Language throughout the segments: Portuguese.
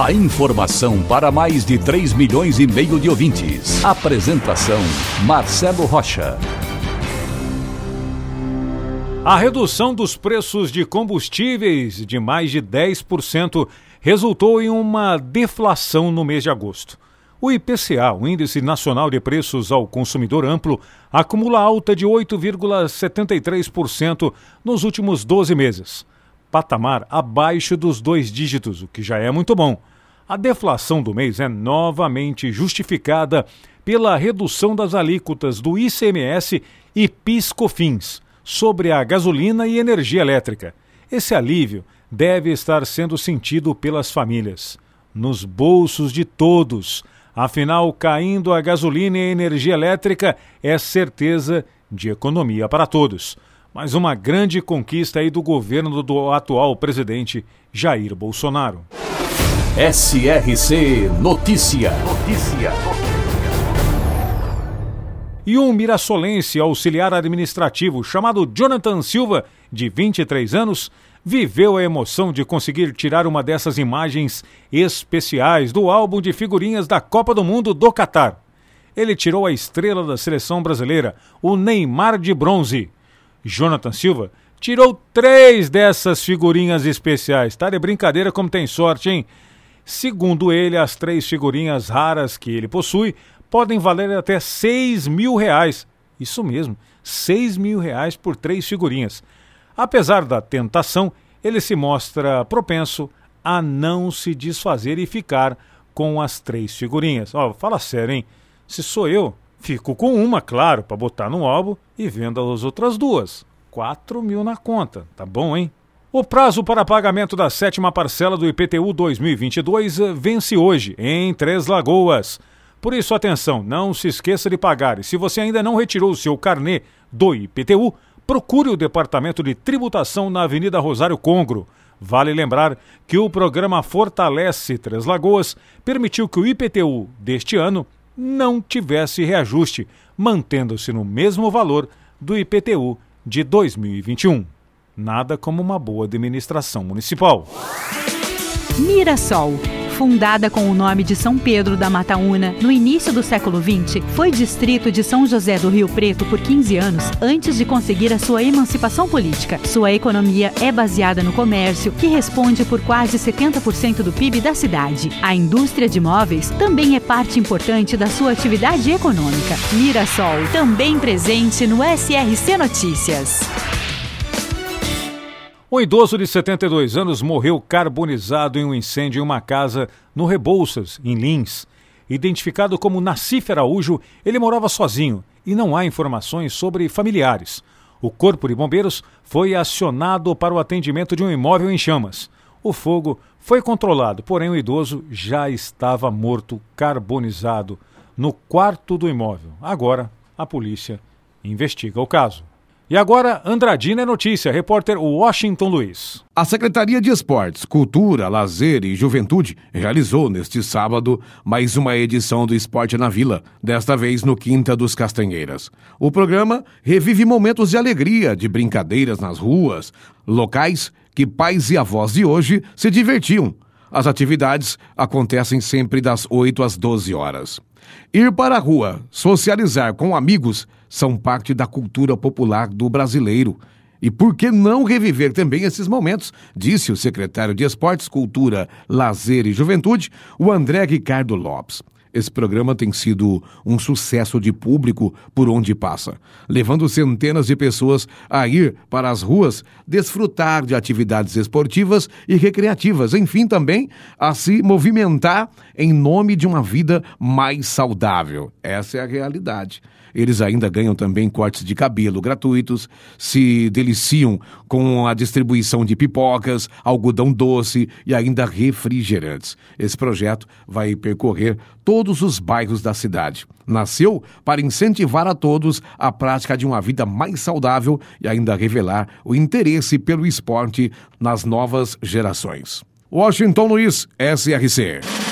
A informação para mais de 3 milhões e meio de ouvintes. Apresentação Marcelo Rocha. A redução dos preços de combustíveis de mais de 10% resultou em uma deflação no mês de agosto. O IPCA, o Índice Nacional de Preços ao Consumidor Amplo, acumula alta de 8,73% nos últimos 12 meses. Patamar abaixo dos dois dígitos, o que já é muito bom. A deflação do mês é novamente justificada pela redução das alíquotas do ICMS e PIS/COFINS sobre a gasolina e energia elétrica. Esse alívio deve estar sendo sentido pelas famílias, nos bolsos de todos Afinal, caindo a gasolina e a energia elétrica é certeza de economia para todos. Mas uma grande conquista aí do governo do atual presidente Jair Bolsonaro. SRC Notícia. Notícia. E um mirassolense auxiliar administrativo chamado Jonathan Silva, de 23 anos, viveu a emoção de conseguir tirar uma dessas imagens especiais do álbum de figurinhas da Copa do Mundo do Catar. Ele tirou a estrela da seleção brasileira, o Neymar de bronze. Jonathan Silva tirou três dessas figurinhas especiais. Tá de brincadeira como tem sorte, hein? Segundo ele, as três figurinhas raras que ele possui podem valer até seis mil reais. Isso mesmo, seis mil reais por três figurinhas. Apesar da tentação, ele se mostra propenso a não se desfazer e ficar com as três figurinhas. Ó, oh, fala sério, hein? Se sou eu, fico com uma, claro, para botar no álbum e vendo as outras duas. Quatro mil na conta, tá bom, hein? O prazo para pagamento da sétima parcela do IPTU 2022 vence hoje, em Três Lagoas. Por isso, atenção, não se esqueça de pagar. E se você ainda não retirou o seu carnê do IPTU, procure o Departamento de Tributação na Avenida Rosário Congro. Vale lembrar que o programa Fortalece Três Lagoas permitiu que o IPTU deste ano não tivesse reajuste, mantendo-se no mesmo valor do IPTU de 2021. Nada como uma boa administração municipal. Mirassol Fundada com o nome de São Pedro da Mataúna no início do século XX, foi distrito de São José do Rio Preto por 15 anos antes de conseguir a sua emancipação política. Sua economia é baseada no comércio, que responde por quase 70% do PIB da cidade. A indústria de móveis também é parte importante da sua atividade econômica. Mirassol, também presente no SRC Notícias. Um idoso de 72 anos morreu carbonizado em um incêndio em uma casa no Rebouças, em Lins. Identificado como Nassif Araújo, ele morava sozinho e não há informações sobre familiares. O Corpo de Bombeiros foi acionado para o atendimento de um imóvel em chamas. O fogo foi controlado, porém o idoso já estava morto, carbonizado, no quarto do imóvel. Agora, a polícia investiga o caso. E agora, Andradina é notícia, repórter Washington Luiz. A Secretaria de Esportes, Cultura, Lazer e Juventude realizou neste sábado mais uma edição do Esporte na Vila, desta vez no Quinta dos Castanheiras. O programa revive momentos de alegria, de brincadeiras nas ruas, locais que pais e avós de hoje se divertiam. As atividades acontecem sempre das 8 às 12 horas. Ir para a rua, socializar com amigos, são parte da cultura popular do brasileiro. E por que não reviver também esses momentos? Disse o secretário de Esportes, Cultura, Lazer e Juventude, o André Ricardo Lopes. Esse programa tem sido um sucesso de público por onde passa, levando centenas de pessoas a ir para as ruas desfrutar de atividades esportivas e recreativas, enfim, também a se movimentar em nome de uma vida mais saudável. Essa é a realidade. Eles ainda ganham também cortes de cabelo gratuitos, se deliciam com a distribuição de pipocas, algodão doce e ainda refrigerantes. Esse projeto vai percorrer todos os bairros da cidade. Nasceu para incentivar a todos a prática de uma vida mais saudável e ainda revelar o interesse pelo esporte nas novas gerações. Washington Luiz, SRC.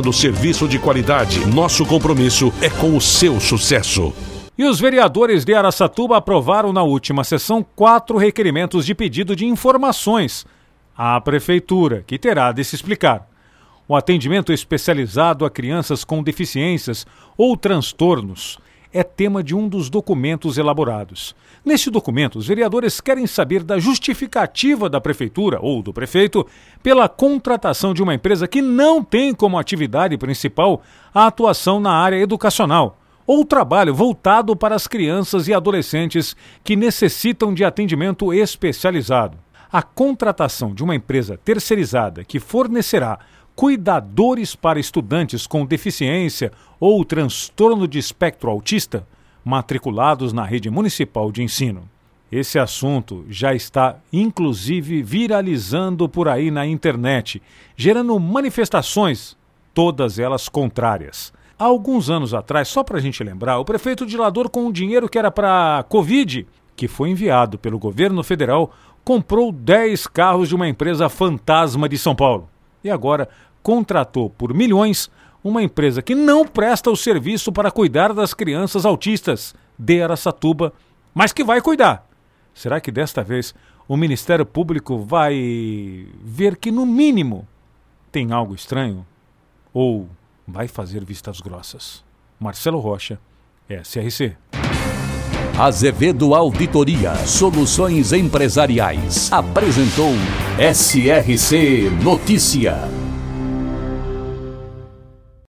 oferecendo serviço de qualidade. Nosso compromisso é com o seu sucesso. E os vereadores de Araçatuba aprovaram na última sessão quatro requerimentos de pedido de informações à Prefeitura, que terá de se explicar. O atendimento especializado a crianças com deficiências ou transtornos é tema de um dos documentos elaborados. Neste documento, os vereadores querem saber da justificativa da prefeitura ou do prefeito pela contratação de uma empresa que não tem como atividade principal a atuação na área educacional ou trabalho voltado para as crianças e adolescentes que necessitam de atendimento especializado. A contratação de uma empresa terceirizada que fornecerá cuidadores para estudantes com deficiência ou transtorno de espectro autista matriculados na rede municipal de ensino. Esse assunto já está inclusive viralizando por aí na internet, gerando manifestações, todas elas contrárias. Há alguns anos atrás, só para a gente lembrar, o prefeito de Lador, com o dinheiro que era para Covid, que foi enviado pelo governo federal, comprou 10 carros de uma empresa fantasma de São Paulo. E agora contratou por milhões uma empresa que não presta o serviço para cuidar das crianças autistas de Aracatuba, mas que vai cuidar. Será que desta vez o Ministério Público vai ver que, no mínimo, tem algo estranho? Ou vai fazer vistas grossas? Marcelo Rocha, SRC. Azevedo Auditoria Soluções Empresariais apresentou SRC Notícia.